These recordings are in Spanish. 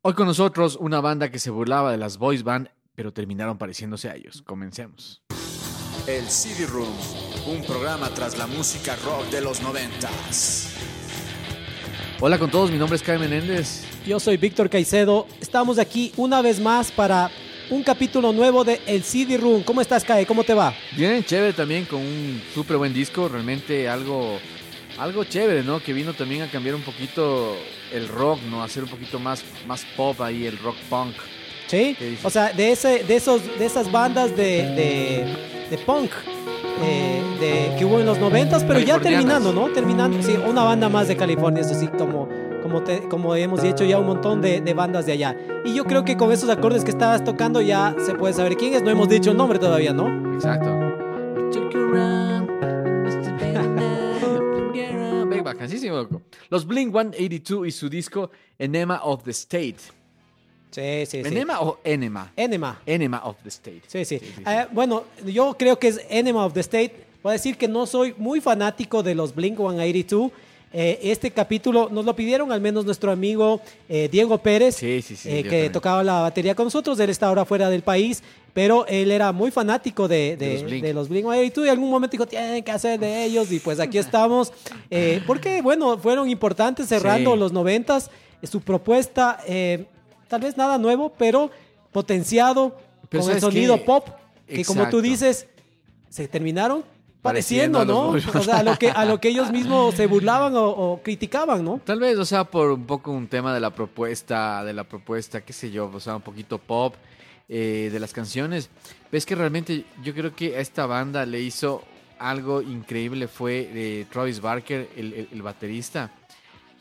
Hoy con nosotros una banda que se burlaba de las boys band, pero terminaron pareciéndose a ellos. Comencemos. El CD Room, un programa tras la música rock de los noventas. Hola con todos, mi nombre es Kai Menéndez. Yo soy Víctor Caicedo. Estamos aquí una vez más para un capítulo nuevo de El CD Room. ¿Cómo estás, Kai? ¿Cómo te va? Bien, chévere también, con un súper buen disco, realmente algo, algo chévere, ¿no? Que vino también a cambiar un poquito el rock, ¿no? A hacer un poquito más, más pop ahí, el rock punk. Sí. O sea, de, ese, de, esos, de esas bandas de, de, de punk eh, de, que hubo en los noventas, pero ya terminando, ¿no? Terminando, sí, una banda más de California, eso sí, como, como, te- como hemos dicho ya un montón de, de bandas de allá. Y yo creo que con esos acordes que estabas tocando ya se puede saber quién es. No hemos dicho el nombre todavía, ¿no? Exacto. Loco. Los Blink 182 y su disco Enema of the State. Sí, sí, sí. ¿Enema o Enema? Enema. Enema of the State. Sí, sí. sí, sí. Eh, bueno, yo creo que es Enema of the State. Voy a decir que no soy muy fanático de los Blink 182. Eh, este capítulo nos lo pidieron al menos nuestro amigo eh, Diego Pérez, Sí, sí, sí, eh, que también. tocaba la batería con nosotros. Él está ahora fuera del país, pero él era muy fanático de, de- De los Blink. de los Blink 182 y en algún momento dijo, tienen que hacer de ellos y pues aquí estamos. Eh, porque, bueno, fueron importantes cerrando los noventas. Eh, Su propuesta, eh, tal vez nada nuevo, pero potenciado Pero con el ¿sabes sosonido qué? pop, que como tú Exacto. dices, se terminaron Pareciendo ¿no? O sea, a lo que, a lo que ellos mismos se burlaban o, o criticaban, ¿no? Tal vez, o sea, por un poco un tema de la propuesta, de la propuesta, qué sé yo, o sea, un poquito pop eh, de las canciones. Ves que realmente yo creo que a esta banda le hizo algo increíble, fue eh, Travis Barker, el, el- el baterista.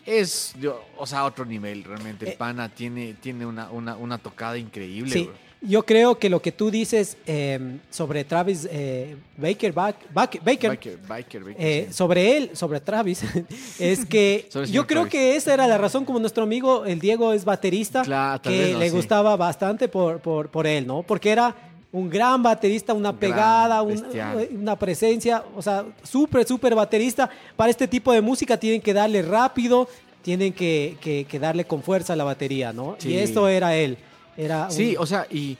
Es, yo- o sea, otro nivel, realmente. El Eh, pana tiene, tiene una, una, una tocada increíble. Sí. Yo creo que lo que tú dices eh, sobre Travis eh, Baker, Bak- Bak- Baker, biker, eh, sí. sobre él, sobre Travis, es que yo creo Travis. que esa era la razón como nuestro amigo el Diego es baterista, Claro, que no, le sí. gustaba bastante por, por, por él, ¿no? Porque era un gran baterista, una Gran, pegada, un- bestial. una presencia, o sea, súper, súper baterista. Para este tipo de música tienen que darle rápido, tienen que, que- que darle con fuerza a la batería, ¿no? Sí. Y esto era él. Era un- Sí, o sea, y,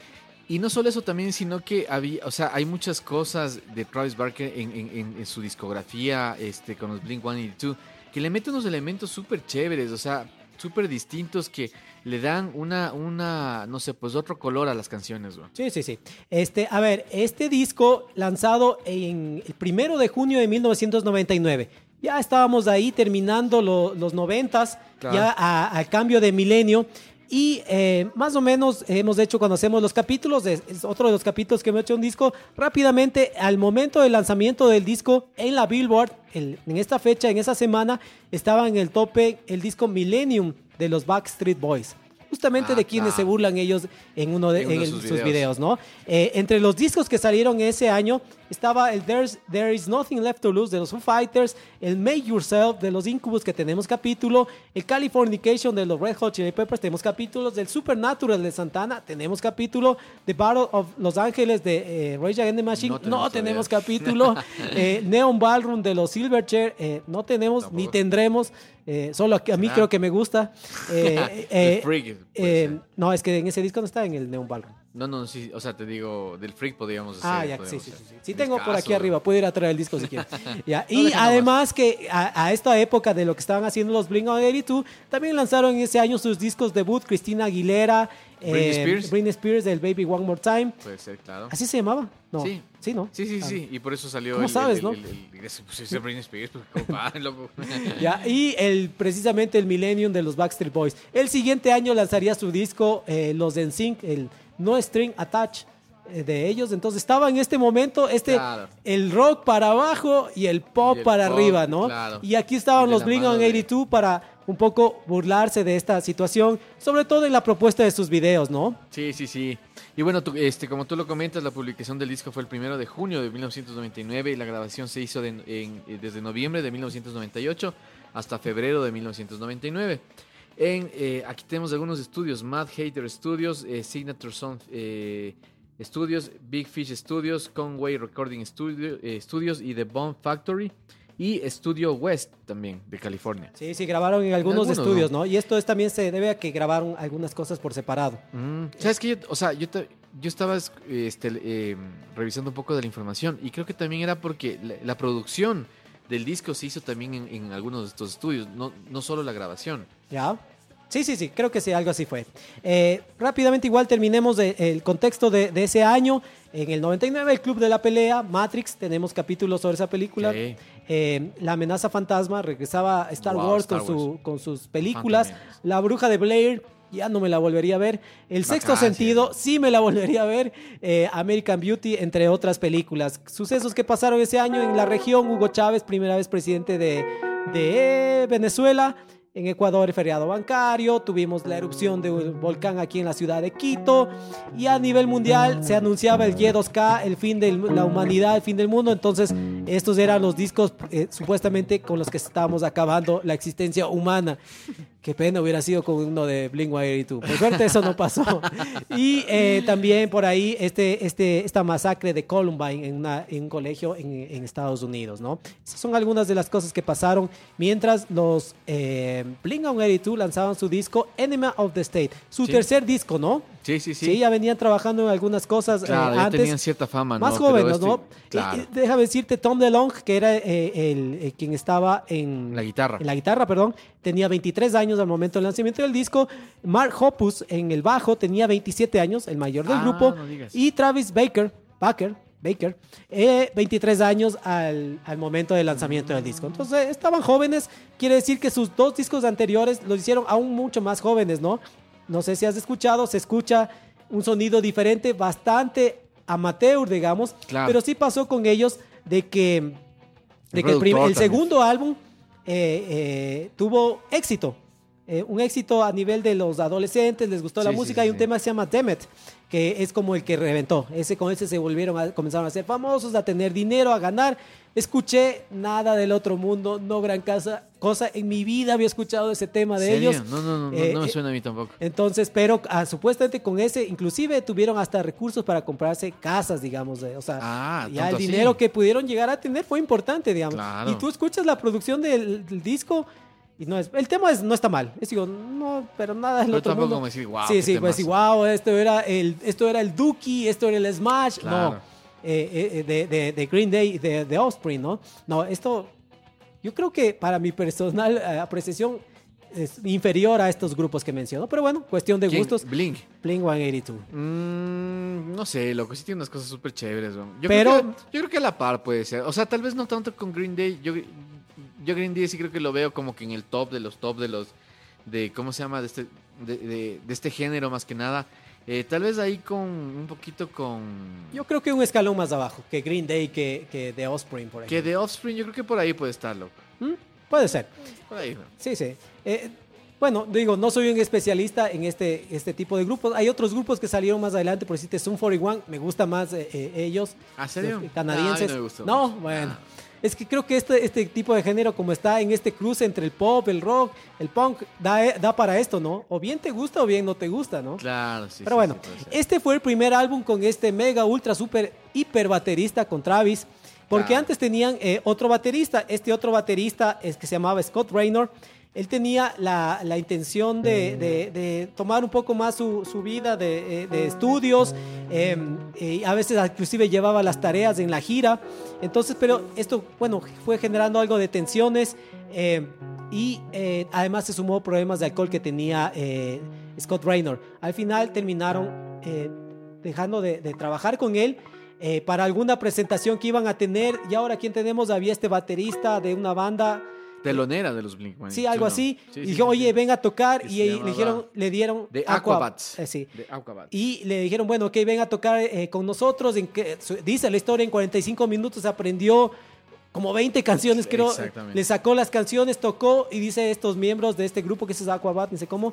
y no solo eso también, sino que había, o sea, hay muchas cosas de Travis Barker en, en- en- su discografía, este, con los Blink 182, que le mete unos elementos súper chéveres, o sea, súper distintos que le dan una, una, no sé, pues otro color a las canciones, güey. Sí, sí, sí. Este, a ver, este disco lanzado en el primero de junio de 1999. Ya estábamos ahí terminando lo- los noventas, Claro. ya al cambio de milenio. Y eh, más o menos hemos hecho cuando hacemos los capítulos, es, es otro de los capítulos que hemos hecho un disco, rápidamente al momento del lanzamiento del disco en la Billboard, el- en esta fecha, en esa semana, estaba en el tope el disco Millennium de los Backstreet Boys. Justamente Ah, de quienes claro. se burlan ellos en uno de, En uno en de el- sus sus videos. videos, ¿no? Eh, entre los discos que salieron ese año estaba el There's, There Is Nothing Left to Lose de los Foo Fighters, el Make Yourself de los Incubus que tenemos capítulo, el Californication de los Red Hot Chili Peppers tenemos capítulos, del Supernatural de Santana tenemos capítulo, The Battle of Los Ángeles de eh, Rage Against the Machine No no tenemos todavía. capítulo, eh, Neon Ballroom de los Silverchair eh, no tenemos ni tendremos, eh, solo a, mí ¿Será? creo que me gusta. Eh, eh, Freak, no, es que en ese disco no está en el Neon Ballroom. No, no, sí, o sea, te digo, del freak podríamos decir. Ah, ya, sí, sí, sí. hacer. Sí, Sí tengo por aquí arriba, puedo ir a traer el disco si quieres. Ya, Y además que a, a esta época de lo que estaban haciendo los Blink-182, también lanzaron ese año sus discos debut, Cristina Aguilera, Britney eh, Spears. Britney Spears, el Baby One More Time. Puede ser, claro. ¿Así se llamaba? No. Sí. Sí, ¿no? Sí, sí, Ah. sí. Y por eso salió. ¿Cómo el, sabes, el- no? el- el- pues Britney Spears, pues, loco. Ya, y el, precisamente el Millennium de los Backstreet Boys. El siguiente año lanzaría su disco, eh, los NSYNC, el No String Attach eh, de ellos. Entonces estaba en este momento este Claro. el rock para abajo y el pop Y el para pop, arriba, ¿no? claro. Y aquí estaban Y los Blink mano de- 182 para un poco burlarse de esta situación, sobre todo en la propuesta de sus videos, ¿no? Sí, sí, sí. Y bueno, tú- este, como tú lo comentas, la publicación del disco fue el primero de junio de 1999 y la grabación se hizo de- en- eh, desde noviembre de 1998 hasta febrero de 1999. En, eh, aquí tenemos algunos estudios, Mad Hater Studios, eh, Signature Sound eh, Studios, Big Fish Studios, Conway Recording Studio- Studios y The Bomb Factory y Studio West también de California. Sí, sí, grabaron en algunos, algunos, estudios, ¿no? Y esto es, también se debe a que grabaron algunas cosas por separado. Mm, ¿Sabes qué? O sea, yo, te- yo estaba es- este, revisando un poco de la información y creo que también era porque la, la producción del disco se hizo también en, en algunos de estos estudios, no, no solo la grabación. ¿Ya? Sí, sí, sí, creo que sí, algo así fue. Eh, rápidamente igual terminemos de- el contexto de, de ese año. En el 99, el Club de la Pelea, Matrix, tenemos capítulos sobre esa película. Sí. Eh, la amenaza fantasma, regresaba Star Wow, Wars, Star con, su- Wars. con sus películas. La bruja de Blair, ya no me la volvería a ver. El sexto Vacancia. sentido, sí me la volvería a ver. Eh, American Beauty, entre otras películas. Sucesos que pasaron ese año en la región. Hugo Chávez, primera vez presidente de, de Venezuela. En Ecuador, el feriado bancario. Tuvimos la erupción de un volcán aquí en la ciudad de Quito. Y a nivel mundial se anunciaba el Y2K, el fin de la humanidad, el fin del mundo. Entonces, estos eran los discos eh, supuestamente con los que estábamos acabando la existencia humana. Qué pena hubiera sido con uno de Blink 182. Por suerte eso no pasó. Y eh, también por ahí este, este, esta masacre de Columbine en, una- en un colegio en, en Estados Unidos, ¿no? Esas son algunas de las cosas que pasaron mientras los eh, Blink 182 lanzaban su disco Enemy of the State. Su Sí. tercer disco, ¿no? Sí, sí, sí. Sí, ya venían trabajando en algunas cosas eh, claro, ya antes. tenían cierta fama, ¿no? Más jóvenes, este- ¿no? Claro. Déjame decirte, Tom DeLonge, que era eh, el, eh, quien estaba en La guitarra. en la guitarra, perdón, tenía 23 años al momento del lanzamiento del disco. Mark Hoppus en el bajo tenía 27 años, el mayor del Ah, grupo. no. Y Travis Baker, Baker, Baker, eh, 23 años al, al momento del lanzamiento del disco. Entonces estaban jóvenes, quiere decir que sus dos discos anteriores los hicieron aún mucho más jóvenes, ¿no? No sé si has escuchado, se escucha un sonido diferente, bastante amateur, digamos, Claro. pero sí pasó con ellos de que, de que el, productor el segundo álbum eh, eh, tuvo éxito. Eh, un éxito a nivel de los adolescentes, les gustó la Sí, música. sí, Hay un tema que se llama Demet, que es como el que reventó. Ese con ese se volvieron a, comenzaron a ser famosos, a tener dinero, a ganar. Escuché nada del otro mundo, no gran casa, cosa. En mi vida había escuchado ese tema de ¿Serio? ellos. No, no, no, no, Eh, no me eh, suena a mí tampoco. entonces, pero ah, supuestamente con ese, inclusive tuvieron hasta recursos para comprarse casas, digamos. o sea, Ah, ya el así. dinero que pudieron llegar a tener fue importante, digamos. Claro. Y tú escuchas la producción del, del disco y no es, el tema es, no está mal. Es digo, no, pero nada del Pero otro tampoco mundo. decir, "Guau, sí, sí, pues temazo". wow, esto era el, esto era el Dookie, esto era el Smash. Claro. No, eh, eh, de, de- de Green Day, y de, de Offspring, ¿no? No, esto, yo creo que para mi personal eh, apreciación es inferior a estos grupos que menciono. Pero bueno, cuestión de ¿Quién? gustos. Blink. Blink 182. Mm, no sé, loco, sí tiene unas cosas súper chéveres. Yo Pero- creo que, yo creo que a la par puede ser. O sea, tal vez no tanto con Green Day. Yo, yo Green Day sí creo que lo veo como que en el top de los top de los de cómo se llama de este de, de- de este género más que nada. Eh, tal vez ahí con un poquito con Yo creo que un escalón más abajo que Green Day, que, que The Offspring, por que ejemplo. de Offspring. Yo creo que por ahí puede estar, loco. ¿Mm? Puede ser. Por ahí. weón. Sí, sí. Eh, bueno, digo, no soy un especialista en este, este tipo de grupos. Hay otros grupos que salieron más adelante, por decirte, Zoom 41, me gusta más eh, ellos. ¿Ah, serio? los canadienses. No, a no me gustó No, bueno. Ah. Es que creo que este, este tipo de género, como está en este cruce entre el pop, el rock, el punk, da, eh, da para esto, ¿no? O bien te gusta o bien no te gusta, ¿no? Claro, sí. Pero sí, bueno, sí, este fue el primer álbum con este mega, ultra, super, hiper baterista con Travis. Porque Claro. antes tenían eh, otro baterista. Este otro baterista es que se llamaba Scott Raynor. Él tenía la, la intención de, de- de tomar un poco más su, su vida de, eh, de estudios, eh, y a veces inclusive llevaba las tareas en la gira. Entonces, pero esto, bueno, fue generando algo de tensiones eh, y además se sumó problemas de alcohol que tenía eh, Scott Raynor. Al final terminaron eh, dejando de, trabajar con él. eh, para alguna presentación que iban a tener y ahora quién tenemos había este baterista de una banda Telonera de los Blink Sí, algo así. Sí, y sí, dijo, sí, oye, sí. ven a tocar. Y le dijeron, le dieron De Aqua- Aquabats. eh, sí. De Aquabats. Y le dijeron, bueno, ok, ven a tocar eh, con nosotros. En que, dice la historia, en 45 minutos aprendió como 20 canciones, creo. Exactamente. Le sacó las canciones, tocó y dice estos miembros de este grupo que es Aquabat, no sé cómo,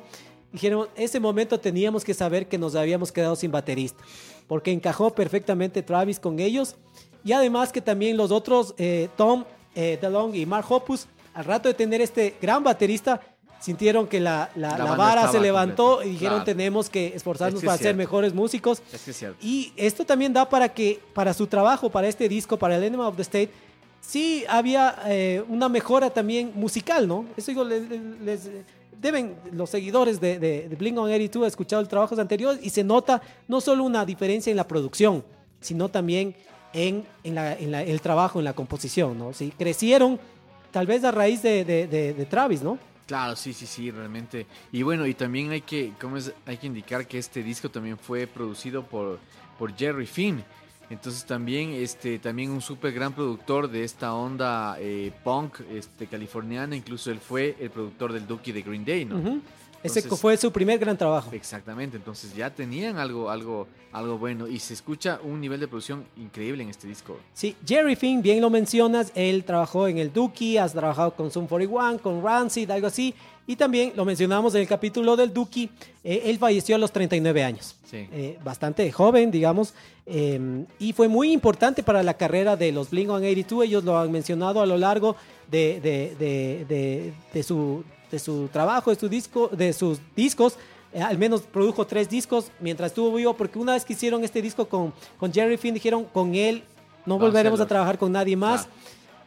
dijeron, ese momento teníamos que saber que nos habíamos quedado sin baterista, porque encajó perfectamente Travis con ellos. Y además que también los otros, eh, Tom eh, DeLong y Mark Hoppus, al rato de tener este gran baterista, sintieron que la, la- La la vara se levantó y dijeron, Claro. tenemos que esforzarnos Es que para es ser mejores músicos. Es que es cierto. Y esto también da para que, para su trabajo, para este disco, para el Enema of the State, sí había eh, una mejora también musical, ¿no? Eso digo, les, les- deben los seguidores de, de, de Blink-182 haber escuchado el trabajos anteriores y se nota no solo una diferencia en la producción, sino también en, en, la- en la- el trabajo, en la composición, ¿no? Sí, crecieron tal vez a raíz de, de- de- de Travis, ¿no? Claro, sí, sí, sí, realmente. Y bueno, y también hay que, ¿cómo es? Hay que indicar que este disco también fue producido por, por Jerry Finn. Entonces también, este, también un súper gran productor de esta onda eh, punk este, californiana. Incluso él fue el productor del Dookie de Green Day, ¿no? Entonces- fue su primer gran trabajo. Exactamente, entonces ya tenían algo, algo, algo bueno y se escucha un nivel de producción increíble en este disco. Sí, Jerry Finn, bien lo mencionas, él trabajó en el Dookie, has trabajado con Zoom 41, con Rancid, algo así. Y también lo mencionamos en el capítulo del Dookie, eh, él falleció a los 39 años. Sí. Eh, bastante joven, digamos, eh, y fue muy importante para la carrera de los Blink-182. Ellos lo han mencionado a lo largo de, de- de- de- de su, de su trabajo, de, su disco, de sus discos. Eh, al menos produjo tres discos mientras estuvo vivo, porque una vez que hicieron este disco con, con Jerry Finn, dijeron con él no volveremos a trabajar con nadie más.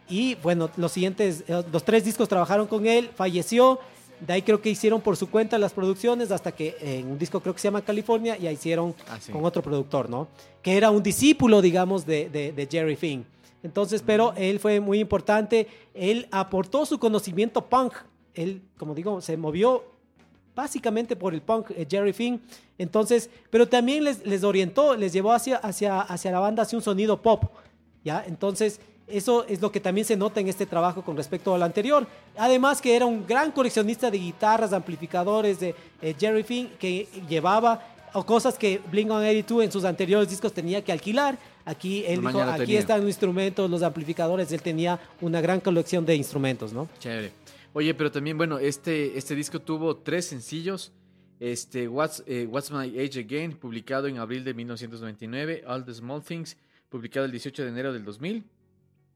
Y bueno, los siguientes, eh, los tres discos trabajaron con él, falleció. De ahí creo que hicieron por su cuenta las producciones hasta que en un disco creo que se llama California ya hicieron Ah, sí. con otro productor, ¿no? Que era un discípulo, digamos, de, de- de Jerry Finn. Entonces, pero él fue muy importante. Él aportó su conocimiento punk. Él, como digo, se movió básicamente por el punk, eh, Jerry Finn. Entonces, pero también les, les orientó, les llevó hacia, hacia, hacia la banda, hacia un sonido pop. ¿ya? Entonces, eso es lo que también se nota en este trabajo con respecto al anterior. Además que era un gran coleccionista de guitarras, amplificadores de eh, Jerry Finn, que llevaba o cosas que Blink-182 en sus anteriores discos tenía que alquilar. Aquí él dijo, aquí tenía". están los instrumentos, los amplificadores. Él tenía una gran colección de instrumentos, ¿no? Chévere. Oye, pero también, bueno, este, este disco tuvo tres sencillos. Este, What's, eh, What's My Age Again, publicado en abril de 1999. All the Small Things, publicado el 18 de enero del 2000.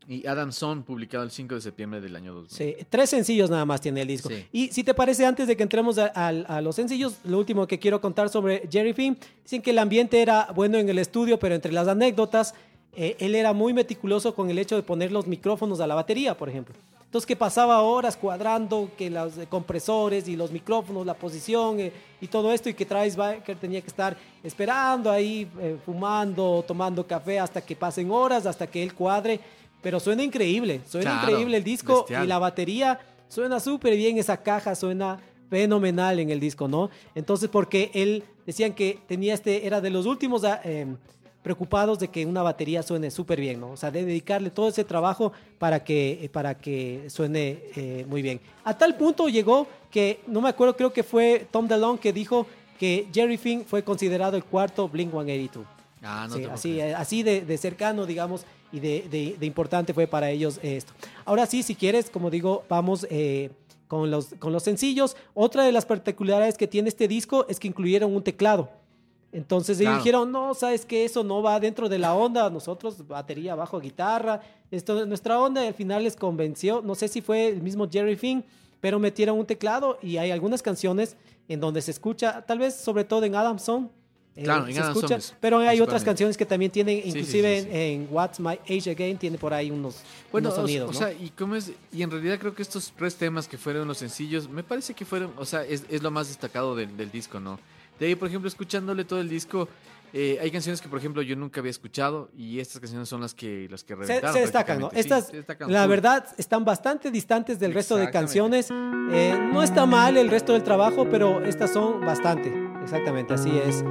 Y Adam Son, publicado el 5 de septiembre del año 2000. Sí, tres sencillos nada más tiene el disco. Sí. Y si te parece, antes de que entremos a, a- a los sencillos, lo último que quiero contar sobre Jerry Finn, dicen que el ambiente era bueno en el estudio, pero entre las anécdotas, eh, él era muy meticuloso con el hecho de poner los micrófonos a la batería, por ejemplo. Entonces que pasaba horas cuadrando que los eh, compresores y los micrófonos, la posición eh, y todo esto y que Travis Barker tenía que estar esperando ahí, eh, fumando, tomando café hasta que pasen horas, hasta que él cuadre. Pero suena increíble, suena Claro, increíble el disco bestial. y la batería suena súper bien, esa caja suena fenomenal en el disco, ¿no? Entonces, porque él decían que tenía este, era de los últimos em, preocupados de que una batería suene súper bien, ¿no? O sea, de dedicarle todo ese trabajo para que, eh, para que suene eh, muy bien. A tal punto llegó que, no me acuerdo, creo que fue Tom DeLonge que dijo que Jerry Finn fue considerado el cuarto Blink-182. Ah, no Sí, así, de, de cercano, digamos, y de, de- de importante fue para ellos esto. Ahora sí, si quieres, como digo, vamos eh, con, los, con los sencillos. Otra de las particularidades que tiene este disco es que incluyeron un teclado. Entonces ellos Claro. dijeron, no, sabes que eso no va dentro de la onda, nosotros batería, bajo, guitarra, esto es nuestra onda y al final les convenció, no sé si fue el mismo Jerry Finn, pero metieron un teclado y hay algunas canciones en donde se escucha, tal vez sobre todo en Adamson, eh, Claro, en se Adam escucha, Summers, pero hay otras canciones que también tienen, sí, inclusive sí, sí. En, What's My Age Again, tiene por ahí unos, Bueno, unos o- sonidos. o, ¿no? sea, y cómo es, y en realidad creo que estos tres temas que fueron los sencillos, me parece que fueron, o sea, es, es lo más destacado del, del disco, ¿no? De ahí, por ejemplo, escuchándole todo el disco, eh, hay canciones que, por ejemplo, yo nunca había escuchado y estas canciones son las que las que se, reventaron. se destacan, ¿no? Sí, Estas, se destacan la full. verdad, están bastante distantes del resto de canciones. Eh, no está mal el resto del trabajo, pero estas son bastante. Exactamente, así es.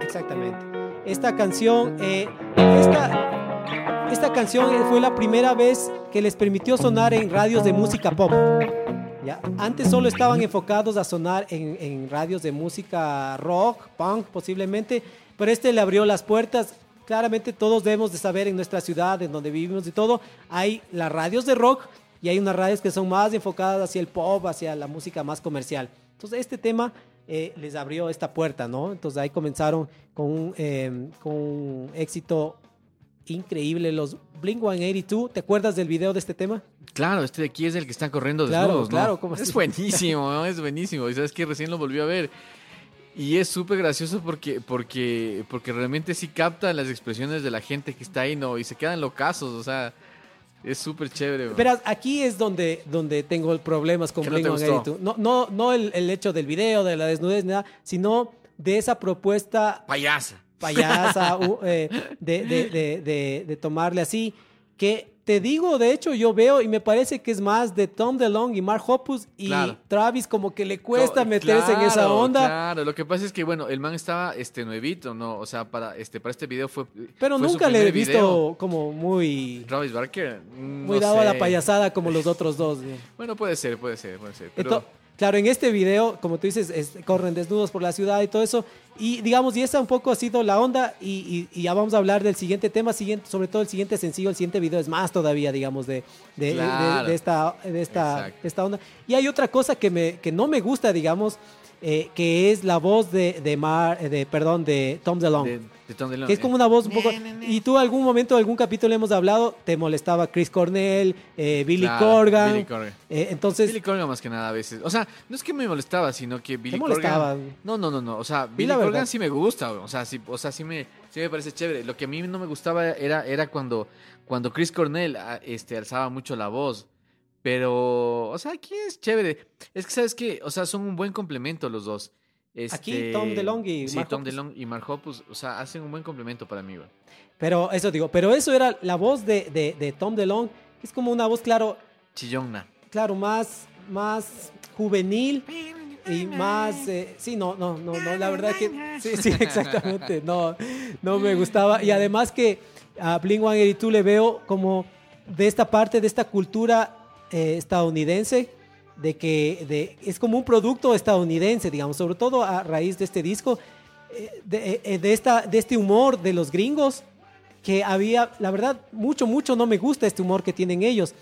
Exactamente. Esta canción, eh, esta, esta canción fue la primera vez que les permitió sonar en radios de música pop. ¿Ya? Antes solo estaban enfocados a sonar en, radios de música rock, punk posiblemente, pero este le abrió las puertas. Claramente todos debemos de saber en nuestra ciudad, en donde vivimos y todo, hay las radios de rock y hay unas radios que son más enfocadas hacia el pop, hacia la música más comercial. Entonces este tema eh, les abrió esta puerta, ¿no? Entonces ahí comenzaron con un, eh, con un éxito increíble. Los Blink 182, ¿te acuerdas del video de este tema? Claro, este de aquí es el que están corriendo Claro, desnudos, ¿no? claro, ¿cómo Es así? buenísimo, ¿no? es buenísimo. Y sabes que recién lo volvió a ver. Y es súper gracioso porque, porque, porque realmente sí capta las expresiones de la gente que está ahí, ¿no? Y se quedan locazos, o sea, es súper chévere. ¿no? Pero aquí es donde, donde tengo problemas con ¿Qué no Blink gustó? 182. No, no, no el, el hecho del video, de la desnudez, nada, sino de esa propuesta Payasa. Payasa eh, de, de- de- tomarle así. Que te digo, de hecho, yo veo y me parece que es más de Tom DeLonge y Mark Hoppus y Claro. Travis como que le cuesta meterse en esa onda. Claro, lo que pasa es que, bueno, el man estaba este, nuevito, ¿no? O sea, para este, para este video fue. Pero fue nunca le he visto video. como muy, Travis Barker. mm, muy no dado a la payasada como los otros dos. ¿no? Bueno, puede ser, puede ser, puede ser. Pero... claro, en este video, como tú dices, es- corren desnudos por la ciudad y todo eso. Y digamos, y esa un poco ha sido la onda. Y, y- y ya vamos a hablar del siguiente tema, siguiente, sobre todo el siguiente sencillo, el siguiente video es más todavía, digamos, de, de, de- Claro. de esta, de, esta, esta onda. Y hay otra cosa que, me, que no me gusta, digamos, eh, que es la voz de, de, Mar, eh, de, perdón, de Tom DeLonge. de, de Tom DeLonge, Que es como una voz un poco... Y tú algún momento, algún capítulo hemos hablado, te molestaba Chris Cornell, eh, Billy, Claro, Corgan. Billy Corgan. Eh, entonces, Billy Corgan más que nada a veces. O sea, no es que me molestaba, sino que Billy molestaba. Corgan... No, no, no, no. O sea, Billy verdad. Corgan sí me gusta. O sea, sí, o sea, sí me, sí me parece chévere. Lo que a mí no me gustaba era, era cuando, cuando Chris Cornell ah, este, alzaba mucho la voz. Pero, o sea, aquí es chévere. Es que, ¿sabes qué? O sea, son un buen complemento los dos. Aquí, Este, Tom DeLonge y sí, Mark Tom. DeLonge y Mark Hoppus, o sea, hacen un buen complemento para mí, güey. Pero eso digo, pero eso era la voz de, de, de Tom DeLonge. Es como una voz, claro, Chillona. claro, más, más juvenil y más, eh, sí, no, no, no, no, la verdad que, sí, sí, exactamente, no, no me gustaba. Y además que a Blink 182 le veo como de esta parte, de esta cultura eh, estadounidense, de que de, es como un producto estadounidense, digamos, sobre todo a raíz de este disco, eh, de, eh, de esta, de este humor de los gringos, que había, la verdad, mucho, mucho no me gusta este humor que tienen ellos.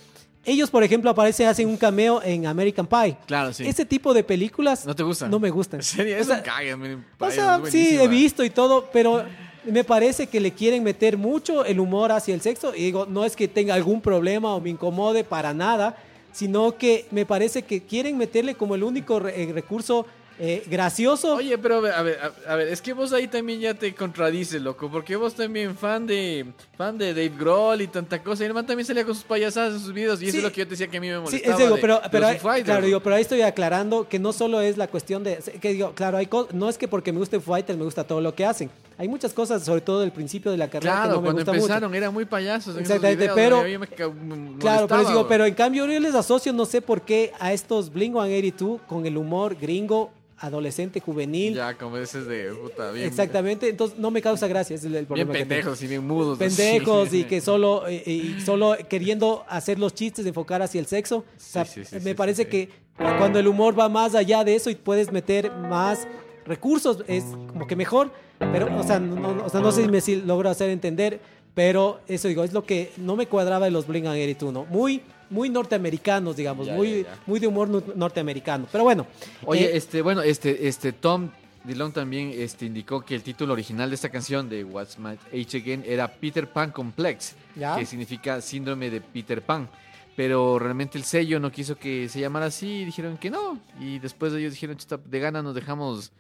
Ellos, por ejemplo, aparecen, hacen un cameo en American Pie. Claro, sí. Ese tipo de películas ¿No te gustan? no me gustan. En serio, O eso sea, caga, me- o es sea, sí, he visto y todo, pero me parece que le quieren meter mucho el humor hacia el sexo. Y digo, no es que tenga algún problema o me incomode para nada, sino que me parece que quieren meterle como el único re- eh, recurso eh, gracioso. Oye, pero a ver, a ver, a- ver, es que vos ahí también ya te contradices, loco, porque vos también fan de fan de Dave Grohl y tanta cosa, y el man también salía con sus payasadas en sus videos, y eso Sí. es lo que yo te decía que a mí me Sí, molestaba. es digo, de- pero, de pero Fighters. claro, digo, pero ahí estoy aclarando que no solo es la cuestión de, que digo, claro, hay no es que porque me guste Fighters me gusta todo lo que hacen. Hay muchas cosas, sobre todo del principio de la carrera Claro, que no me cuando gusta empezaron mucho. eran muy payasos en Exactamente, esos videos, pero- me Claro, pero digo, pero en cambio yo les asocio, no sé por qué, a estos Blink 182 con el humor gringo, adolescente, juvenil. Ya, como ese es de puta, bien, Exactamente, entonces no me causa gracia, es el bien problema. que tengo. pendejos y bien mudos. pendejos y que solo eh, y solo queriendo hacer los chistes enfocar hacia el sexo. O sea, Sí, sí, me parece que cuando el humor va más allá de eso y puedes meter más recursos es como que mejor, pero o sea, no, no- o sea, no sé si me si logro hacer entender, pero eso digo, es lo que no me cuadraba de los Blink 182, ¿no? Muy muy norteamericanos, digamos, Ya, muy ya, ya. muy de humor norteamericano. Pero bueno, Oye, eh, este, bueno, este, este, Tom Dillon también este, indicó que el título original de esta canción de What's My Age Again era Peter Pan Complex, que significa síndrome de Peter Pan. Pero realmente el sello no quiso que se llamara así y dijeron que no. Y después ellos dijeron, "Chuta, de gana nos dejamos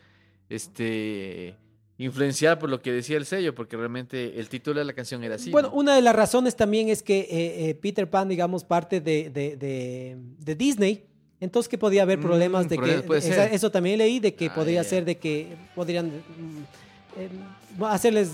este influenciar por lo que decía el sello, porque realmente el título de la canción era así. Bueno, ¿no? una de las razones también es que eh, eh, Peter Pan, digamos, parte de, de- de- de Disney, entonces que podía haber Mm, problemas de problemas, que, esa- eso también leí, de que Ah, podría ya. ser de que podrían mm, eh, hacerles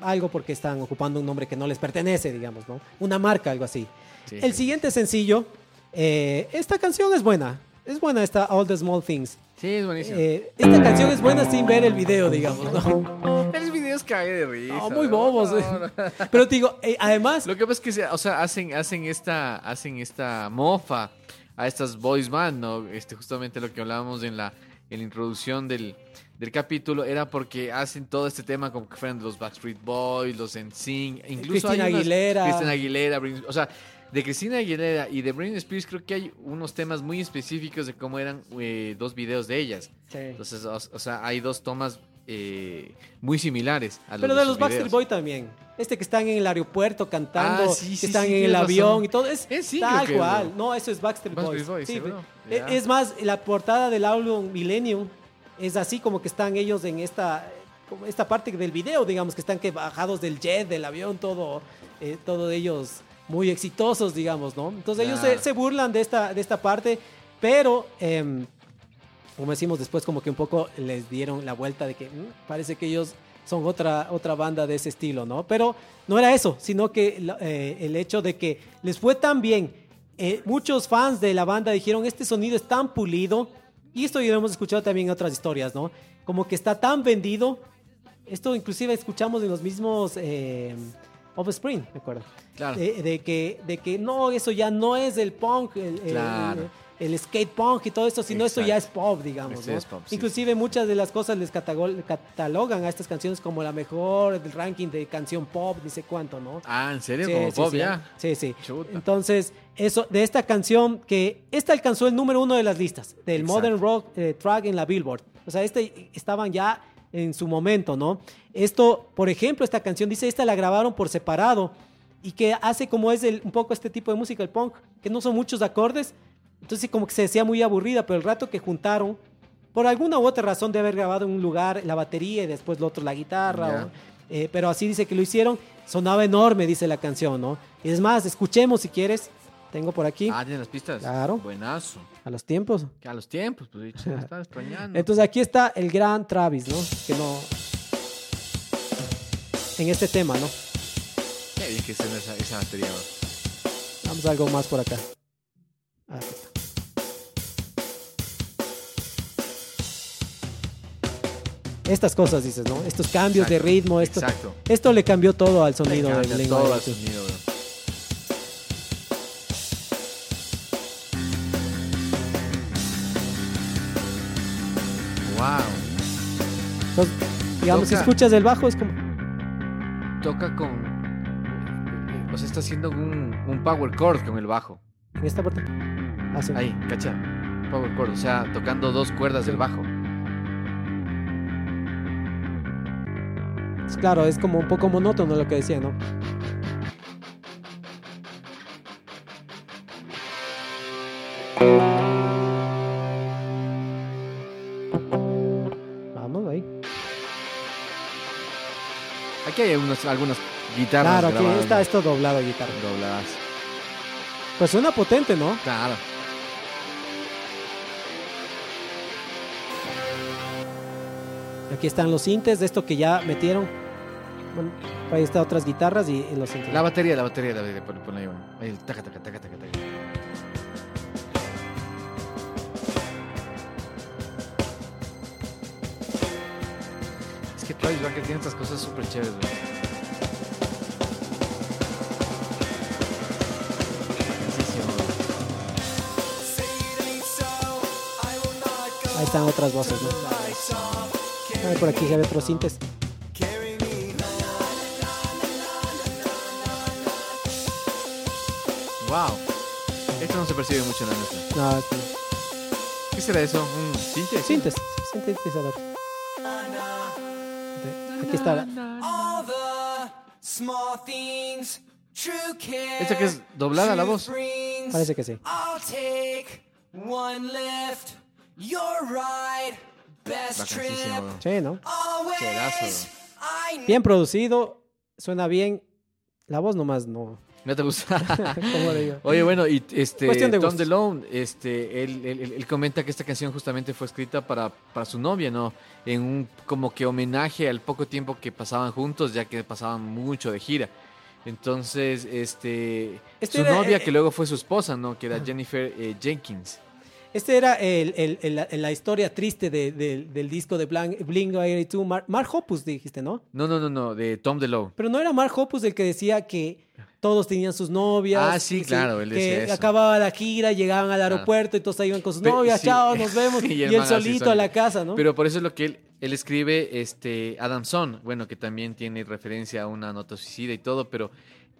algo porque están ocupando un nombre que no les pertenece, digamos, ¿no? Una marca, algo así. Sí, El sí. siguiente sencillo, eh, esta canción es buena, es buena esta All the Small Things. Sí, es buenísimo. Eh, esta canción es buena sin ver el video, digamos, ¿no? el video es cague de risa. No, muy bobos. No, no. Pero te digo, eh, además, Lo que pasa es que, o sea, hacen, hacen esta, hacen esta mofa a estas boys band, ¿no? Este, justamente lo que hablábamos en la, en la introducción del, del capítulo era porque hacen todo este tema como que fueran los Backstreet Boys, los NSYNC, incluso Cristina Aguilera. Cristina Aguilera, o sea, de Cristina Aguilera y de Britney Spears creo que hay unos temas muy específicos de cómo eran eh, dos videos de ellas. Entonces, o, o sea, hay dos tomas eh, muy similares a los Pero de los Backstreet videos. Boy también. Este que están en el aeropuerto cantando, Ah, sí, que sí, están sí, en el avión razón. y todo. Es Eh, sí, tal que- cual. No, eso es Backstreet, Boys. Boys, eh, Ya. Es más, la portada del álbum Millennium es así como que están ellos en esta, como esta parte del video, digamos, que están que bajados del jet, del avión, todo, eh, todo ellos muy exitosos, digamos, ¿no? Entonces ellos se, Claro. se burlan de esta, de esta parte, pero... em, como decimos después, como que un poco les dieron la vuelta de que "Mm, parece que ellos son otra, otra banda de ese estilo, ¿no? Pero no era eso, sino que eh, el hecho de que les fue tan bien. eh, muchos fans de la banda dijeron, este sonido es tan pulido, y esto ya lo hemos escuchado también en otras historias, ¿no? Como que está tan vendido. Esto inclusive escuchamos en los mismos eh, Offspring, me acuerdo. Claro. De, de que, de que no, eso ya no es el punk, el, el- Claro. el skate punk y todo esto, sino esto ya es pop, digamos. ¿no? es pop, sí. Inclusive muchas de las cosas les catalogan a estas canciones como la mejor del ranking de canción pop, sé cuánto, ¿no? Ah, ¿en serio? Sí, Como sí, pop ya. Sí, sí. Chuta. Entonces, eso, de esta canción, que esta alcanzó el número uno de las listas, del Exacto. Modern Rock eh, Track en la Billboard. O sea, este estaban ya en su momento, ¿no? Esto, por ejemplo, esta canción dice, esta la grabaron por separado y que hace como es el- un poco este tipo de música, el punk, que no son muchos acordes, entonces como que se decía muy aburrida, pero el rato que juntaron, por alguna u otra razón de haber grabado en un lugar la batería y después lo otro la guitarra, Ya. o- eh, pero así dice que lo hicieron, sonaba enorme, dice la canción, ¿no? Y es más, escuchemos si quieres, tengo por aquí, Ah, tiene las pistas. Claro. Buenazo. a los tiempos. A los tiempos, pues, bicho, me estaba extrañando. Entonces aquí está el gran Travis, ¿no? Que no... En este tema, ¿no? Bien que suena esa, esa batería. Vamos a algo más por acá. Ah, Aquí está. Estas cosas dices, ¿no? Estos cambios de Exacto, ritmo, esto, exacto. esto le cambió todo al sonido del todo lenguaje. al sonido, bro. Wow. Entonces, digamos, si Toca- escuchas el bajo es como... Toca con. O sea, está haciendo un, un power chord con el bajo. En esta parte. Ah, sí. Ahí, cacha. Power chord. O sea, tocando dos cuerdas del bajo. Claro, es como un poco monótono lo que decía, ¿no? Vamos ahí. Aquí hay unos, algunas guitarras Claro, aquí grabadas, está esto doblado guitarra. dobladas. Pues suena potente, ¿no? Claro. Aquí están los sintes de esto que ya metieron. Bueno, ahí están otras guitarras y, y los sintes. La batería, la batería, la batería. Ponle, ponle ahí, bueno. Ahí, el taca, taca, taca, taca, taca. Es que Travis Barker tiene estas cosas súper chéveres, güey. Están otras voces, ¿no? Ahí por aquí se ve otros sintes. Wow. Esto no se percibe mucho en la nuestra. No, aquí- ¿Qué será eso? ¿Un sinte? sintes, sintetizador. Aquí está. la- ¿Esta que es doblada la voz? Parece que sí. Bro. Sí, ¿no? Chedazo. Bien producido, suena bien. La voz nomás no. ¿No te gusta? ¿Cómo le digo? Oye, bueno, y este Cuestión de Tom gustos. DeLonge, este, él, él- él- él comenta que esta canción justamente fue escrita para, para su novia, ¿no? En un como que homenaje al poco tiempo que pasaban juntos, ya que pasaban mucho de gira. Entonces, este, Este su era, novia, eh, que luego fue su esposa, ¿no? Que era Jennifer eh, Jenkins. Este era el, el- el- la- historia triste de- del- del disco de Blank- Blink 182. Mar- Mark Hoppus dijiste, ¿no? No, no, no, no, de Tom DeLonge. Pero no era Mark Hoppus el que decía que todos tenían sus novias. Ah, sí, claro, él decía Que eso. acababa la gira, llegaban al Claro. aeropuerto y todos iban con sus novias, sí. chao, nos vemos. Y él solito a la casa, ¿no? Pero por eso es lo que él, él escribe, este, Adam Son, bueno, que también tiene referencia a una nota suicida y todo, pero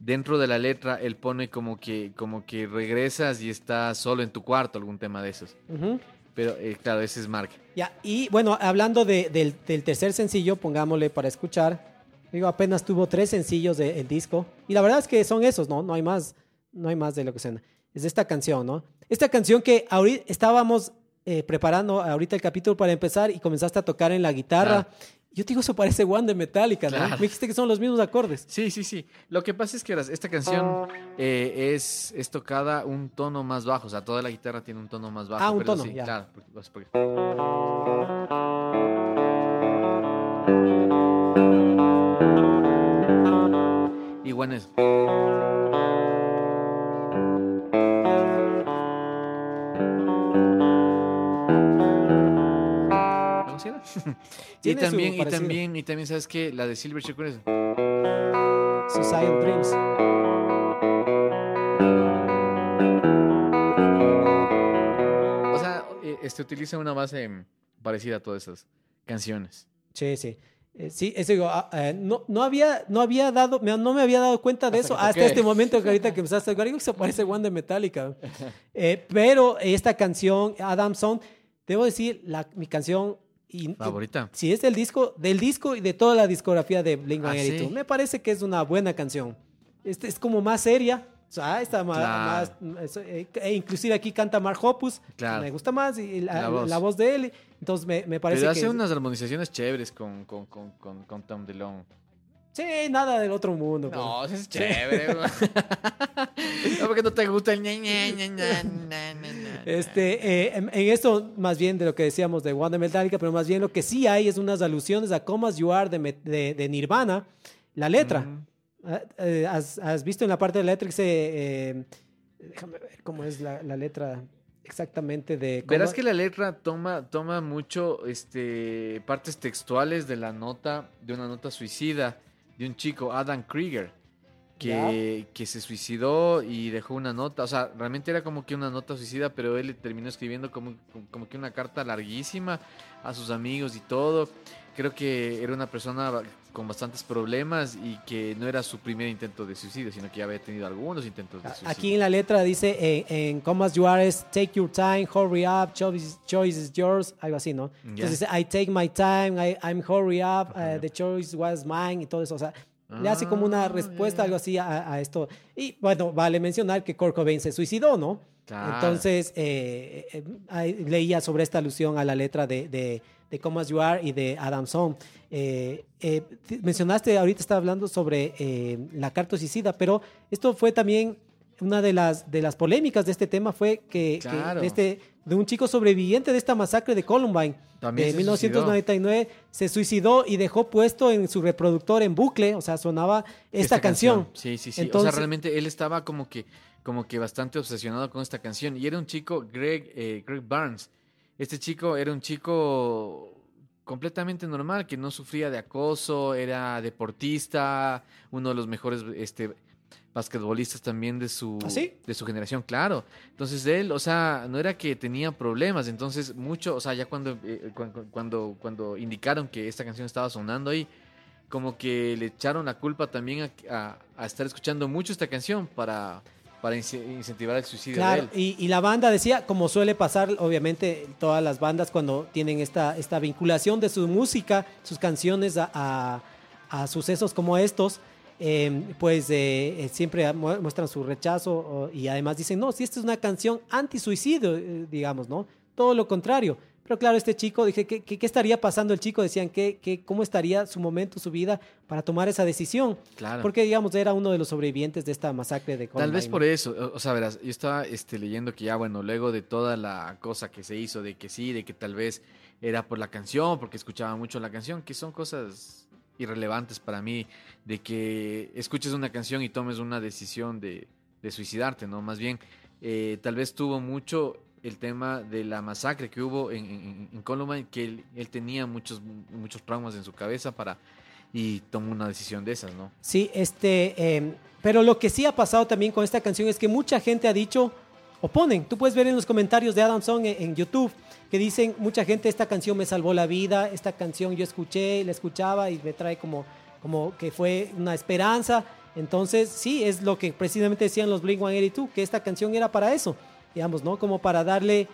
dentro de la letra él pone como que, como que regresas y estás solo en tu cuarto, algún tema de esos. Ujú. Pero eh, claro, ese es Mark. Ya, y bueno, hablando de- del, del tercer sencillo, pongámosle para escuchar. Digo, apenas tuvo tres sencillos del disco. Y la verdad es que son esos, ¿no? No hay más, no hay más de lo que suena. Es esta canción, ¿no? Esta canción que ahorita estábamos eh, preparando ahorita el capítulo para empezar y comenzaste a tocar en la guitarra. Claro. Yo te digo, eso parece One de Metallica, ¿no? Me dijiste que son los mismos acordes. Sí, sí, sí. Lo que pasa es que esta canción eh, es, es tocada un tono más bajo, o sea, toda la guitarra tiene un tono más bajo. Ah, un pero tono, sí, ya. Claro, porque- porque- Y bueno, es... y también, y también, y también, ¿sabes qué? La de Silver es... Society Dreams. O sea, eh, este utiliza una base parecida a todas esas canciones. Sí, sí. Eh, sí, eso digo, ah, eh, no, no, había, no había dado, me- no me había dado cuenta de Hasta eso que hasta este momento que ahorita que empezaste a jugar, digo, eso parece One de Metallica. Eh, pero esta canción, Adamson, debo decir, la, mi canción y, Favorita. si es del disco, del disco y de toda la discografía de Blink-182, ¿sí? me parece que es una buena canción. Este es como más seria, o sea, está ma- Claro. más, eso, eh, e inclusive aquí canta Mark Hoppus, Claro. me gusta más y la, La la voz. voz. de él, entonces me, me parece Pero que hace unas armonizaciones chéveres con, con, con, con, con Tom DeLonge. Sí, nada del otro mundo. pues. No, eso es chévere, no, porque no te gusta el ña. Este, eh, en, en esto, más bien de lo que decíamos de de Metallica, pero más bien lo que sí hay es unas alusiones a Come As You Are de, de- de Nirvana, la letra. Ah, eh, ¿Has, has visto en la parte de la letra que se... eh, déjame ver cómo es la, la letra exactamente de... Verás que la letra toma, toma mucho este, partes textuales de la nota, de una nota suicida de un chico, Adam Krieger, que, que se suicidó y dejó una nota. O sea, realmente era como que una nota suicida, pero él terminó escribiendo como, como que una carta larguísima a sus amigos y todo. Creo que era una persona con bastantes problemas y que no era su primer intento de suicidio, sino que ya había tenido algunos intentos de suicidio. Aquí en la letra dice eh, en Come As You Are es Take Your Time, Hurry Up, Choice, choice is Yours, algo así, ¿no? Ya. Entonces dice I take my time, I, I'm hurry up, uh, the choice was mine y todo eso. O sea, le hace como una Ah, respuesta, algo así a, a esto. Y bueno, vale mencionar que Kurt Cobain se suicidó, ¿no? Claro. Entonces eh, eh, leía sobre esta alusión a la letra de, de, de Come As You Are y de Adam Song. Eh, mencionaste, ahorita estaba hablando sobre la carta suicida, pero esto fue también una de las, de las polémicas de este tema fue que, Claro. este, de un chico sobreviviente de esta masacre de Columbine También de se 1999 se suicidó y dejó puesto en su reproductor en bucle, o sea, sonaba esta, canción. Sí, sí, sí. Entonces- o sea, realmente él estaba como que, como que bastante obsesionado con esta canción. Y era un chico, Greg, eh, Greg Barnes. Este chico era un chico completamente normal, que no sufría de acoso, era deportista, uno de los mejores este, basquetbolistas también de su, ¿Ah, sí? de su generación, claro. Entonces él, o sea, no era que tenía problemas, entonces mucho, o sea, ya cuando, eh, cu- cuando, cuando indicaron que esta canción estaba sonando ahí, como que le echaron la culpa también a, a- a estar escuchando mucho esta canción para, para ince- incentivar el suicidio Claro, de él. y, y la banda decía, como suele pasar, obviamente, todas las bandas cuando tienen esta, esta vinculación de su música, sus canciones a, a- a sucesos como estos, eh, pues eh, eh, siempre mu- muestran su rechazo y además dicen, no, si esta es una canción anti-suicidio, eh, digamos, ¿no? Todo lo contrario. Pero claro, este chico, dije, ¿qué, qué, qué estaría pasando el chico? Decían, ¿qué, qué, ¿cómo estaría su momento, su vida para tomar esa decisión? Claro. Porque, digamos, era uno de los sobrevivientes de esta masacre de Tal Columbine. vez por eso, o, o sea, verás, yo estaba este, leyendo que ya, bueno, luego de toda la cosa que se hizo, de que sí, de que tal vez era por la canción, porque escuchaba mucho la canción, que son cosas irrelevantes para mí, de que escuches una canción y tomes una decisión de, suicidarte, ¿no? Más bien, eh, tal vez tuvo mucho el tema de la masacre que hubo en, en, que él, él tenía muchos, muchos traumas en su cabeza para y tomó una decisión de esas, ¿no? Sí, este, eh, pero lo que sí ha pasado también con esta canción es que mucha gente ha dicho, o ponen, tú puedes ver en los comentarios de Adam Song en, en YouTube, que dicen, mucha gente, esta canción me salvó la vida, esta canción yo escuché, la escuchaba y me trae como, como que fue una esperanza. Entonces, sí, es lo que precisamente decían los Blink-182, que esta canción era para eso, digamos, ¿no? Como para darle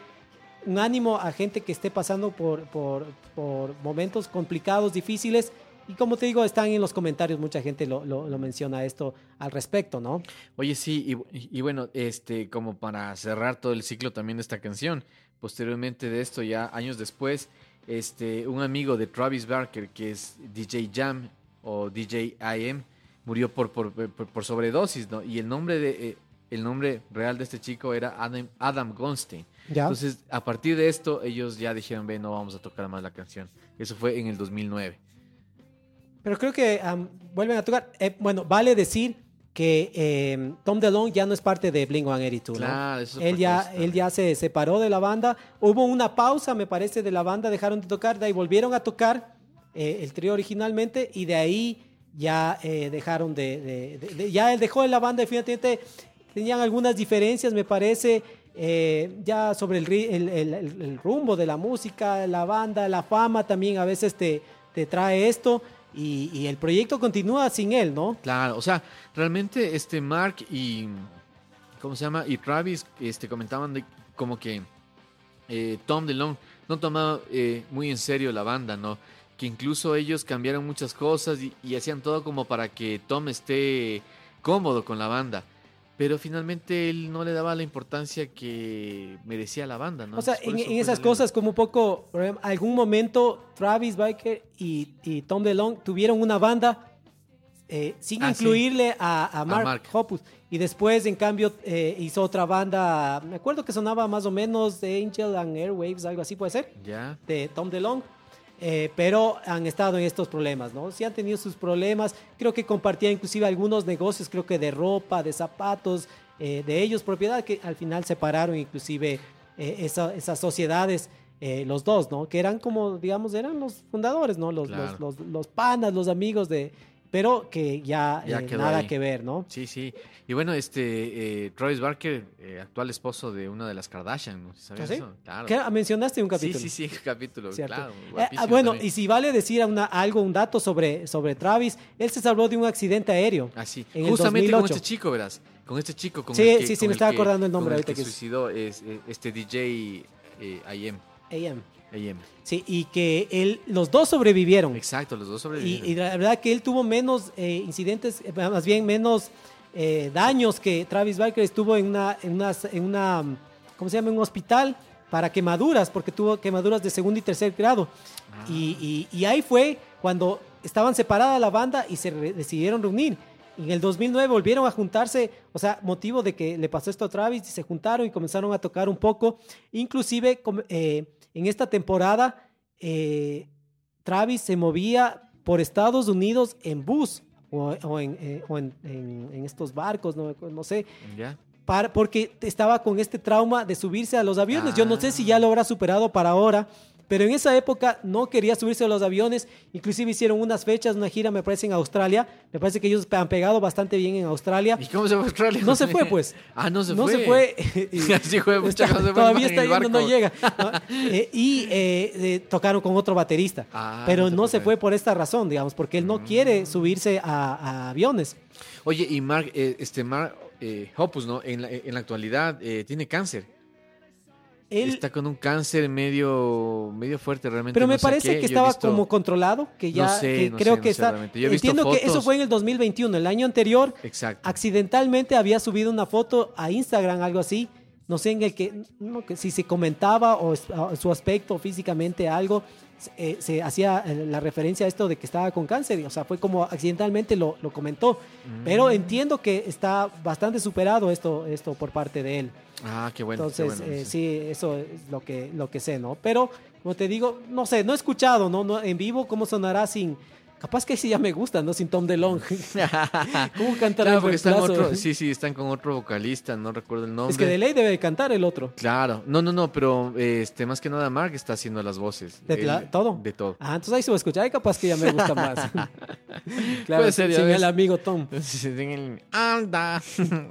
un ánimo a gente que esté pasando por, por, por momentos complicados, difíciles. Y como te digo, están en los comentarios, mucha gente lo, lo, lo menciona esto al respecto, ¿no? Oye, sí, y, y, bueno, este, como para cerrar todo el ciclo también de esta canción, posteriormente de esto, ya años después, este, un amigo de Travis Barker, que es DJ Jam o DJ IM, murió por, por, por, por sobredosis, ¿no? Y el nombre, de, eh, el nombre real de este chico era Adam, Adam Gonstein. ¿Ya? Entonces, a partir de esto, ellos ya dijeron, ve, no vamos a tocar más la canción. Eso fue en el 2009. Pero creo que um, vuelven a tocar. Eh, bueno, vale decir que eh, Tom DeLonge ya no es parte de Blink 182. Claro, ¿no? eso es él, ya, él ya se separó de la banda. Hubo una pausa, me parece, de la banda, dejaron de tocar, de ahí volvieron a tocar eh, el trío originalmente y de ahí ya eh, dejaron de, de, de, de, Ya él dejó de la banda, definitivamente tenían algunas diferencias, me parece. Eh, ya sobre el, el, el, el, rumbo de la música, la banda, la fama también a veces te, te trae esto. Y, y, el proyecto continúa sin él, ¿no? Claro, o sea, realmente este Mark y ¿cómo se llama? y Travis este comentaban de como que eh, Tom DeLonge no tomaba eh, muy en serio la banda, ¿no? Que incluso ellos cambiaron muchas cosas y hacían todo como para que Tom esté cómodo con la banda pero finalmente él no le daba la importancia que merecía la banda, ¿no? O sea, en, en, esas cosas, como un poco, algún momento Travis Barker y, y Tom DeLonge tuvieron una banda eh, sin ah, incluirle sí. a, a, Mark a, Mark Hoppus. Y después, en cambio, eh, hizo otra banda, me acuerdo que sonaba más o menos Angel and Airwaves, algo así puede ser, yeah. de Tom DeLonge. Eh, pero han estado en estos problemas, ¿no? Sí han tenido sus problemas, creo que compartía inclusive algunos negocios, creo que de ropa, de zapatos, eh, de ellos propiedad, que al final separaron inclusive eh, esa, esas sociedades, los dos, ¿no? Que eran como, digamos, eran los fundadores, ¿no? Los, claro. los, los, los, panas, los amigos de... Pero que ya, ya nada ahí. que ver, ¿no? Sí, sí. Y bueno, este Travis Barker, actual esposo de una de las Kardashian, ¿no? ¿sabes ¿Sí? eso? Claro. ¿Qué? ¿Mencionaste un capítulo? Sí, sí, sí, capítulo, Cierto. claro. Eh, bueno, también. y si vale decir una, algo, un dato sobre, sobre Travis, él se salvó de un accidente aéreo. Así, en justamente con este chico, verás. Con este chico. Con sí, el que, sí, sí, me estaba acordando el nombre ahorita. que, que suicidó es, eh, este DJ eh, IM. AM. AM. Sí, y que él, los dos sobrevivieron. Exacto, los dos sobrevivieron. Y, y la verdad que él tuvo menos eh, incidentes, más bien menos eh, daños que Travis Barker estuvo en una, en una, en una, ¿cómo se llama? En un hospital para quemaduras, porque tuvo quemaduras de segundo y tercer grado. Ah. Y, y, y, ahí fue cuando estaban separadas la banda y se decidieron reunir. En el 2009 volvieron a juntarse, o sea, motivo de que le pasó esto a Travis, y se juntaron y comenzaron a tocar un poco. Inclusive eh, en esta temporada, eh, Travis se movía por Estados Unidos en bus o, o, en, eh, o en, en, en, estos barcos, no, no sé. Yeah. Para, porque estaba con este trauma de subirse a los aviones. Ah. Yo no sé si ya lo habrá superado para ahora, pero en esa época no quería subirse a los aviones. Inclusive hicieron unas fechas, una gira, me parece, en Australia. Me parece que ellos han pegado bastante bien en Australia. ¿Y cómo se fue a Australia? No se fue, pues. ah, no se no fue. Se fue. Así fue, mucha está, Todavía está yendo, no llega. ¿no? eh, y eh, tocaron con otro baterista. Ah, pero no, se, fue por esta razón, digamos, porque él no mm. quiere subirse a, a, aviones. Oye, y Mark, eh, este Mark Hoppus, ¿no? En la, en la actualidad eh, tiene cáncer. Él, está con un cáncer medio medio fuerte realmente. Pero me no parece que estaba visto, como controlado, que ya no sé, que no creo sé, que está. Entiendo fotos. que eso fue en el 2021, el año anterior. Exacto. Accidentalmente había subido una foto a Instagram, algo así, no sé en el que, no, que si se comentaba o su aspecto físicamente algo, eh, se hacía eh, la referencia a esto de que estaba con cáncer, y, o sea, fue como accidentalmente lo, lo comentó, pero entiendo que está bastante superado esto, esto por parte de él. Ah, qué bueno. qué Entonces, bueno, eh, sí. sí, eso es lo que, lo que sé, ¿no? Pero, como te digo, no sé, no he escuchado, ¿no? no en vivo, ¿cómo sonará sin... Capaz que sí ya me gusta, ¿no? Sin Tom DeLonge. ¿Cómo cantará Claro, el porque están otro, sí, sí, están con otro vocalista, no recuerdo el nombre. Es que de ley debe de cantar el otro. Claro, no, no, no, pero este, más que nada Mark está haciendo las voces. ¿De la- todo? De todo. Ah, entonces ahí se va a escuchar y capaz que ya me gusta más. claro, Puede ser, sin ves. el amigo Tom. El- Anda,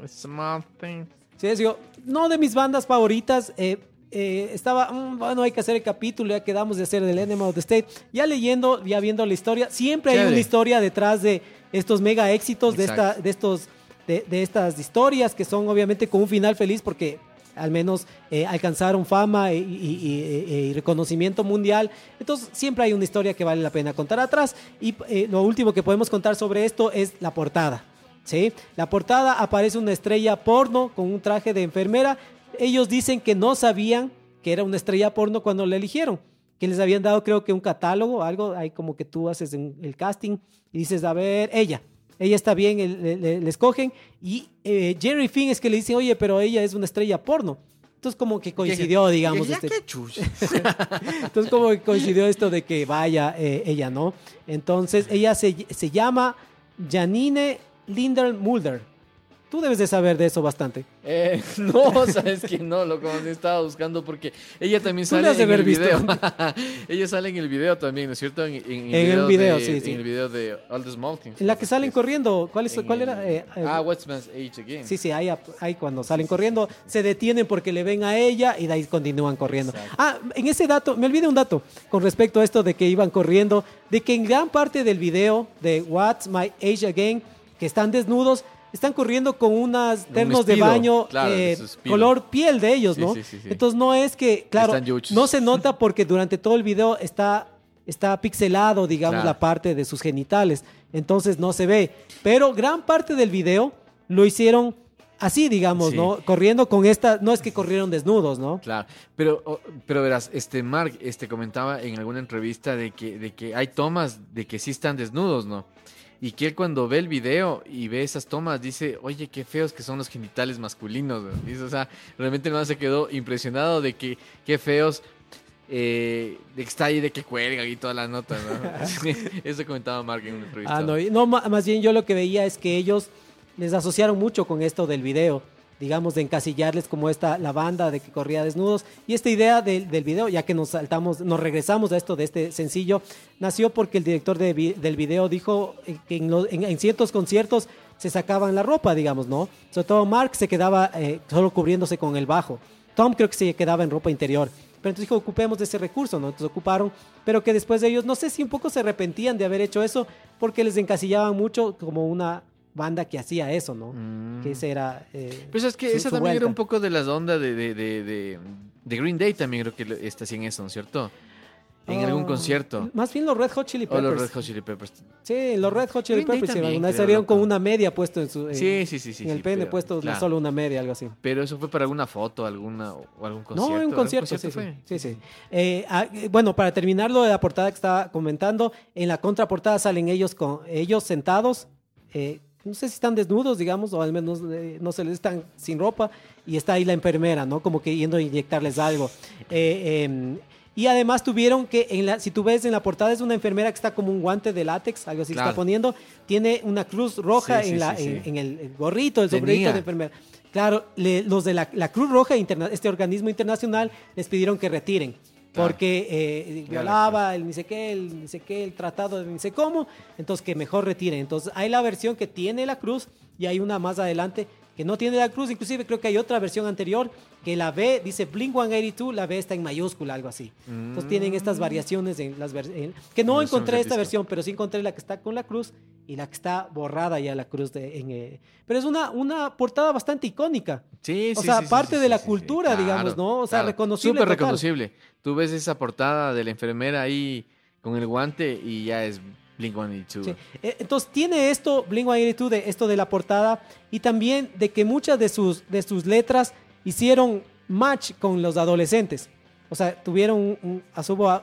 small thing. Sí, yo, no de mis bandas favoritas. eh, eh, estaba, mm, bueno, hay que hacer el capítulo, ya quedamos de hacer el Enema of the State. Ya leyendo, ya viendo la historia, siempre hay Chévere. una historia detrás de estos mega éxitos, de, esta, de, estos, de, de estas historias que son obviamente con un final feliz porque al menos eh, alcanzaron fama y, y- y- y reconocimiento mundial. Entonces siempre hay una historia que vale la pena contar atrás. Y eh, lo último que podemos contar sobre esto es la portada. ¿sí? La portada aparece una estrella porno con un traje de enfermera. Ellos dicen que no sabían que era una estrella porno cuando la eligieron, que les habían dado creo que un catálogo, algo, ahí como que tú haces el casting y dices, a ver, ella, ella está bien, le, le- le escogen y eh, Jerry Finn es que le dice, oye, pero ella es una estrella porno. Entonces como que coincidió, digamos, este, entonces, como que coincidió esto de que vaya eh, ella, ¿no? Entonces, ella se, se llama Janine Linder Mulder. Tú debes de saber de eso bastante. Eh, no, sabes que no, lo como estaba buscando porque ella también sale en el visto. video. ella sale en el video también, ¿no es cierto? En, en En el video, de- sí, sí. En el video de All the Small Things. En la que salen corriendo, ¿cuál, es, cuál era? Eh, eh, ah, What's Man's Age Again. Sí, sí, ahí, ahí cuando salen corriendo, se detienen porque le ven a ella y de ahí continúan corriendo. Ah, en ese dato, me olvidé un dato con respecto a esto de que iban corriendo, de que en gran parte del video de What's My Age Again, que están desnudos, están corriendo con unas Un ternos de baño claro, eh, color piel de ellos, Sí, ¿no? sí, sí, sí. Entonces no es que, claro, no se nota porque durante todo el video está, está pixelado, digamos, Claro. la parte de sus genitales. Entonces no se ve. Pero gran parte del video lo hicieron así, digamos, Sí. ¿no? Corriendo con esta, no es que corrieron desnudos, ¿no? Claro, pero, pero verás, este Mark este, comentaba en alguna entrevista de que, de que hay tomas de que sí están desnudos, ¿no? Y que él cuando ve el video y ve esas tomas dice, oye, qué feos que son los genitales masculinos. ¿no? Dice, o sea, realmente no se quedó impresionado de que qué feos, eh, de que está ahí, de que cuelgan y todas las notas, ¿no? Eso comentaba Mark en una entrevista. Ah, no, no, más bien yo lo que veía es que ellos les asociaron mucho con esto del video, digamos, de encasillarles como esta, la banda de que corría desnudos. Y esta idea del, video, ya que nos saltamos, nos regresamos a esto de este sencillo, nació porque el director de del video dijo que en ciertos conciertos se sacaban la ropa, digamos, ¿no? Sobre todo Mark se quedaba eh, solo cubriéndose con el bajo. Tom creo que se quedaba en ropa interior. Pero entonces dijo, ocupemos de ese recurso, ¿no? Entonces ocuparon, pero que después de ellos, no sé si un poco se arrepentían de haber hecho eso, porque les encasillaban mucho como una banda que hacía eso, ¿no? Que ese era... eh, Pues es que su- esa su también era un poco de las ondas de, de, de, Green Day también creo que está en eso, ¿no es cierto? En algún Oh, concierto. Más bien los Red Hot Chili O Peppers. los Red Hot Chili Peppers. Sí, los Red Hot Chili Green Peppers. también, vez creo, salieron con una media puesto en su... en- Sí, sí, sí, sí. en el sí, pene pero- puesto claro. solo una media, algo así. Pero eso fue para alguna foto, alguna o algún concierto. No, en un ¿Algún concierto, sí, sí, fue? sí, sí. Eh, ah, eh, bueno, para terminar lo de la portada que estaba comentando, en la contraportada salen ellos con ellos sentados, eh, no sé si están desnudos, digamos, o al menos eh, no se les están sin ropa, y está ahí la enfermera, ¿no? Como que yendo a inyectarles algo. Eh, eh, y además tuvieron que, en la, si tú ves en la portada, es una enfermera que está como un guante de látex, algo así Claro. está poniendo, tiene una cruz roja Sí, sí, en, la, sí, en, en el, el gorrito, el sombrerito de enfermera. Claro, le- los de la, la Cruz Roja, interna- este organismo internacional, les pidieron que retiren. Claro. Porque eh, violaba el ni sé qué, el ni sé qué, el tratado de ni sé cómo, entonces que mejor retiren. Entonces hay la versión que tiene la cruz y hay una más adelante que no tiene la cruz, inclusive creo que hay otra versión anterior que la B dice Blink 182, la B está en mayúscula, algo así. Entonces tienen estas variaciones en las en- que no Mm. Versiones encontré esta versión, pero sí encontré la que está con la cruz y la que está borrada ya la cruz de en, eh, pero es una una portada bastante icónica. Sí, O sí, sea, sí, parte sí, de la cultura, digamos, ¿no? O sea, reconocible Súper reconocible. Tú ves esa portada de la enfermera ahí con el guante y ya es Blink-182. Sí. Eh, Entonces tiene esto, Blink 182, de esto de la portada y también de que muchas de sus, de sus letras hicieron match con los adolescentes. O sea, tuvieron un, un-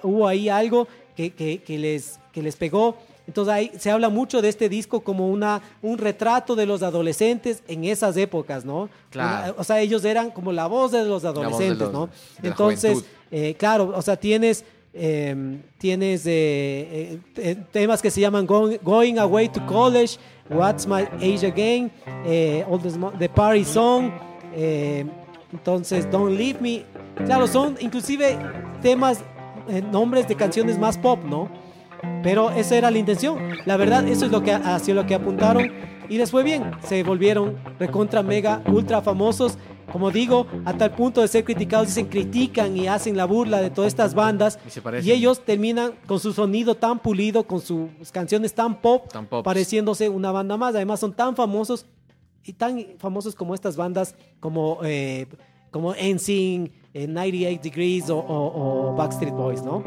hubo ahí algo que, que- que les, que les pegó. Entonces ahí se habla mucho de este disco como una, un retrato de los adolescentes en esas épocas, ¿no? Claro. Una- o sea, ellos eran como la voz de los de adolescentes, los- ¿no? Entonces, eh, claro, o sea, tienes, eh, tienes eh, eh, te- temas que se llaman Going, Going Away to College, What's My Age Again, eh, All the, Smo- the Party Song, entonces Don't Leave Me. Claro, son inclusive temas, nombres de canciones más pop, ¿no? Pero esa era la intención. La verdad, eso es lo que hacia lo que apuntaron y les fue bien. Se volvieron recontra mega ultra famosos. Como digo, a tal punto de ser criticados, dicen critican y hacen la burla de todas estas bandas. Y ellos terminan con su sonido tan pulido, con sus canciones tan pop, Tan pareciéndose una banda más. Además, son tan famosos y tan famosos como estas bandas como, eh, como NSYNC, eh, 98 Degrees o, o- o Backstreet Boys, ¿no?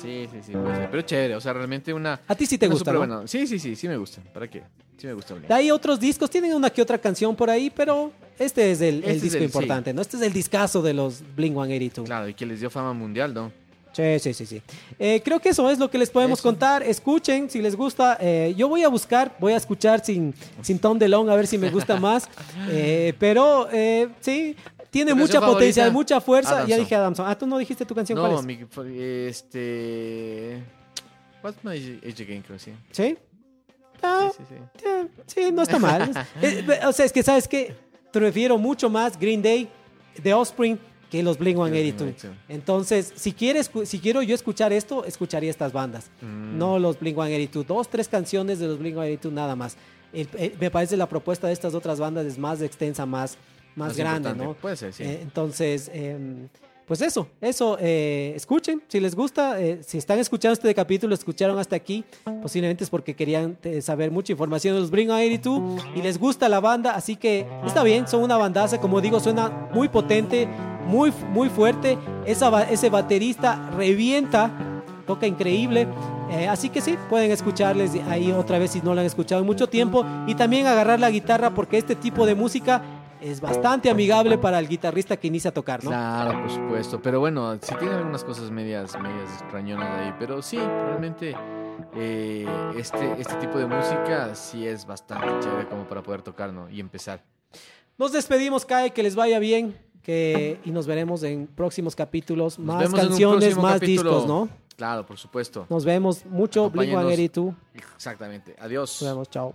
Sí, sí, sí, puede ser. Pero chévere, o sea, realmente una. A ti sí te gusta, ¿no? buena- Sí, sí, sí, sí me gusta. ¿Para qué? Sí me gusta. Blink. Hay otros discos, tienen una que otra canción por ahí, pero este es el, el Este es disco el- importante, ¿no? Este es el discazo de los Blink 182. Claro, y que les dio fama mundial, ¿no? Sí, sí, sí, sí. Eh, creo que eso es lo que les podemos Eso. contar. Escuchen si les gusta. Eh, yo voy a buscar, voy a escuchar sin, sin Tom DeLonge a ver si me gusta más. Eh, pero eh, sí, tiene ¿Tu mucha potencia, favorita? mucha fuerza. Ya dije Adamson. Ah, tú no dijiste tu canción, ¿cuál No, es? mi, este. What's my age again, creo, sí. ¿Sí? Ah, Sí, sí, sí. eh, sí, no está mal. Eh, eh, o sea, es que, ¿sabes qué? Prefiero mucho más Green Day, The Offspring, que los Blink 182. Blink-182. Entonces, si quieres, si quiero yo escuchar esto, escucharía estas bandas. Mm. No los Blink 182. Dos, tres canciones de los Blink 182, nada más. El- el- me parece la propuesta de estas otras bandas es más extensa, más, más, Más grande. ¿no? Puede ser, sí. Eh, entonces, em, pues eso, eso, eh, escuchen, si les gusta, eh, si están escuchando este capítulo, escucharon hasta aquí, posiblemente es porque querían eh, saber mucha información de los Bring 82 y les gusta la banda, así que está bien, son una bandaza, como digo, suena muy potente, muy, muy fuerte, Esa, ese baterista revienta, toca increíble. Eh, así que sí, pueden escucharles ahí otra vez si no lo han escuchado en mucho tiempo y también agarrar la guitarra porque este tipo de música es bastante amigable para el guitarrista que inicia a tocar, ¿no? Claro, por supuesto. Pero bueno, sí tiene algunas cosas medias, medias extrañonas ahí. Pero sí, realmente eh, este, este tipo de música sí es bastante chévere como para poder tocar, ¿no? Y empezar. Nos despedimos, Kai, que les vaya bien que, y nos veremos en próximos capítulos. Nos más canciones, más capítulo. discos, ¿no? Claro, por supuesto. Nos vemos mucho, Blink Acompáñenos. 182. Exactamente. Adiós. Nos vemos, chao.